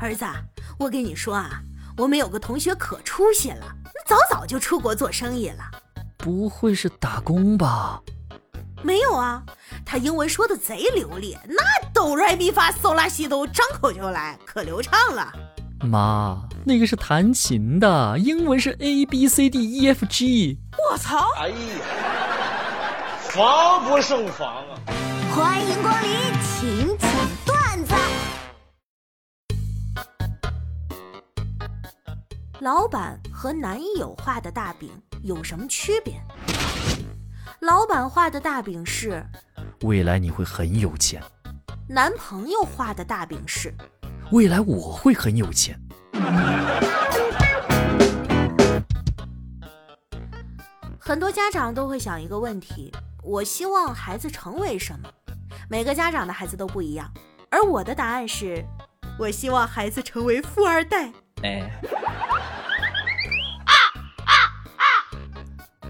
儿子，我跟你说啊，我们有个同学可出息了，早早就出国做生意了。不会是打工吧？没有啊，他英文说的贼流利，那哆来咪发嗦拉西哆张口就来，可流畅了。妈，那个是弹琴的，英文是 A B C D E F G。我操！哎呀，防不胜防啊！欢迎光临请老板和男友画的大饼有什么区别？老板画的大饼是未来你会很有钱，男朋友画的大饼是未来我会很有钱。很多家长都会想一个问题：我希望孩子成为什么？每个家长的孩子都不一样，而我的答案是：我希望孩子成为富二代。哎，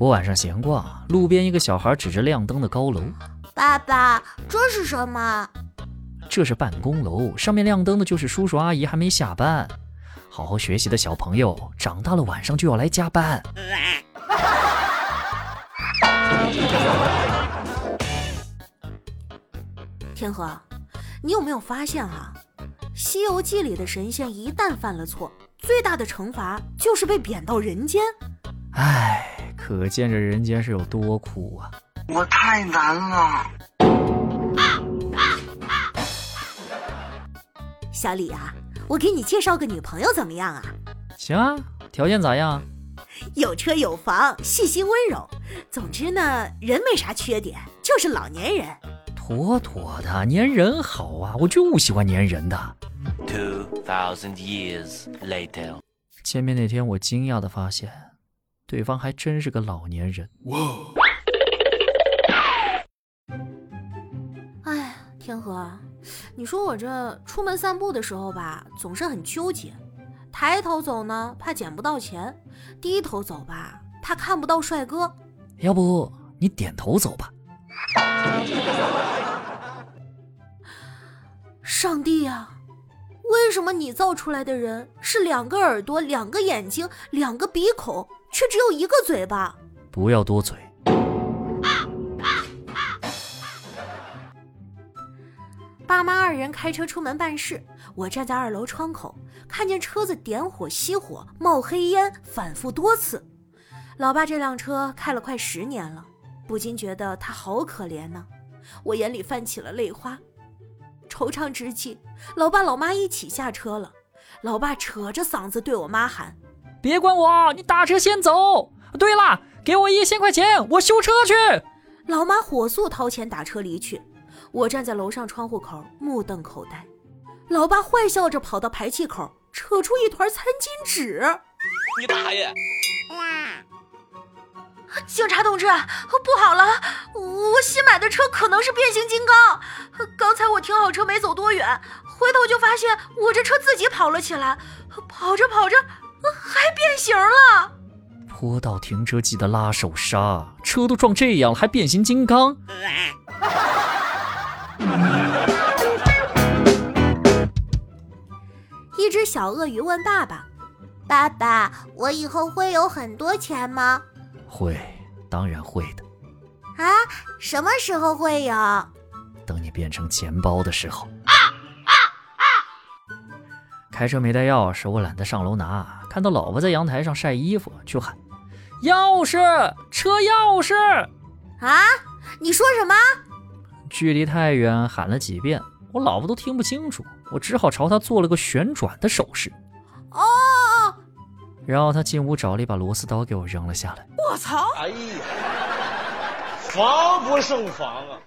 我晚上闲逛，路边一个小孩指着亮灯的高楼：“爸爸，这是什么？”这是办公楼，上面亮灯的就是叔叔阿姨还没下班。好好学习的小朋友，长大了晚上就要来加班。天河，你有没有发现啊？《西游记》里的神仙一旦犯了错，最大的惩罚就是被贬到人间。唉，可见这人间是有多苦啊！我太难了。小李啊，我给你介绍个女朋友怎么样啊？行啊，条件咋样？有车有房，细心温柔。总之呢，人没啥缺点，就是老年人。妥妥的，粘人好啊，我就喜欢粘人的。Two thousand years later，见面那天，我惊讶的发现，对方还真是个老年人。哇！哎，天河。你说我这出门散步的时候吧，总是很纠结。抬头走呢，怕捡不到钱；低头走吧，怕看不到帅哥。要不你点头走吧。上帝呀，为什么你造出来的人是两个耳朵、两个眼睛、两个鼻孔，却只有一个嘴巴？不要多嘴。爸妈二人开车出门办事，我站在二楼窗口，看见车子点火、熄火、冒黑烟，反复多次。老爸这辆车开了快十年了，不禁觉得他好可怜呢。我眼里泛起了泪花。惆怅之际，老爸老妈一起下车了。老爸扯着嗓子对我妈喊：“别管我，你打车先走。对了，给我一千块钱，我修车去。”老妈火速掏钱打车离去。我站在楼上窗户口，目瞪口呆。老爸坏笑着跑到排气口，扯出一团餐巾纸。你大爷！警察同志，不好了！我新买的车可能是变形金刚。刚才我停好车没走多远，回头就发现我这车自己跑了起来，跑着跑着还变形了。坡道停车记得拉手刹，车都撞这样了还变形金刚？一只小鳄鱼问爸爸：“爸爸，我以后会有很多钱吗？”“会，当然会的。”“啊，什么时候会有？”“等你变成钱包的时候。”“啊啊啊开车没带钥匙，我懒得上楼拿。看到老婆在阳台上晒衣服，就喊：‘钥匙，车钥匙！’啊，你说什么？”距离太远，喊了几遍，我老婆都听不清楚。我只好朝她做了个旋转的手势。哦。然后她进屋找了一把螺丝刀给我扔了下来。我操！哎呀，防不胜防啊！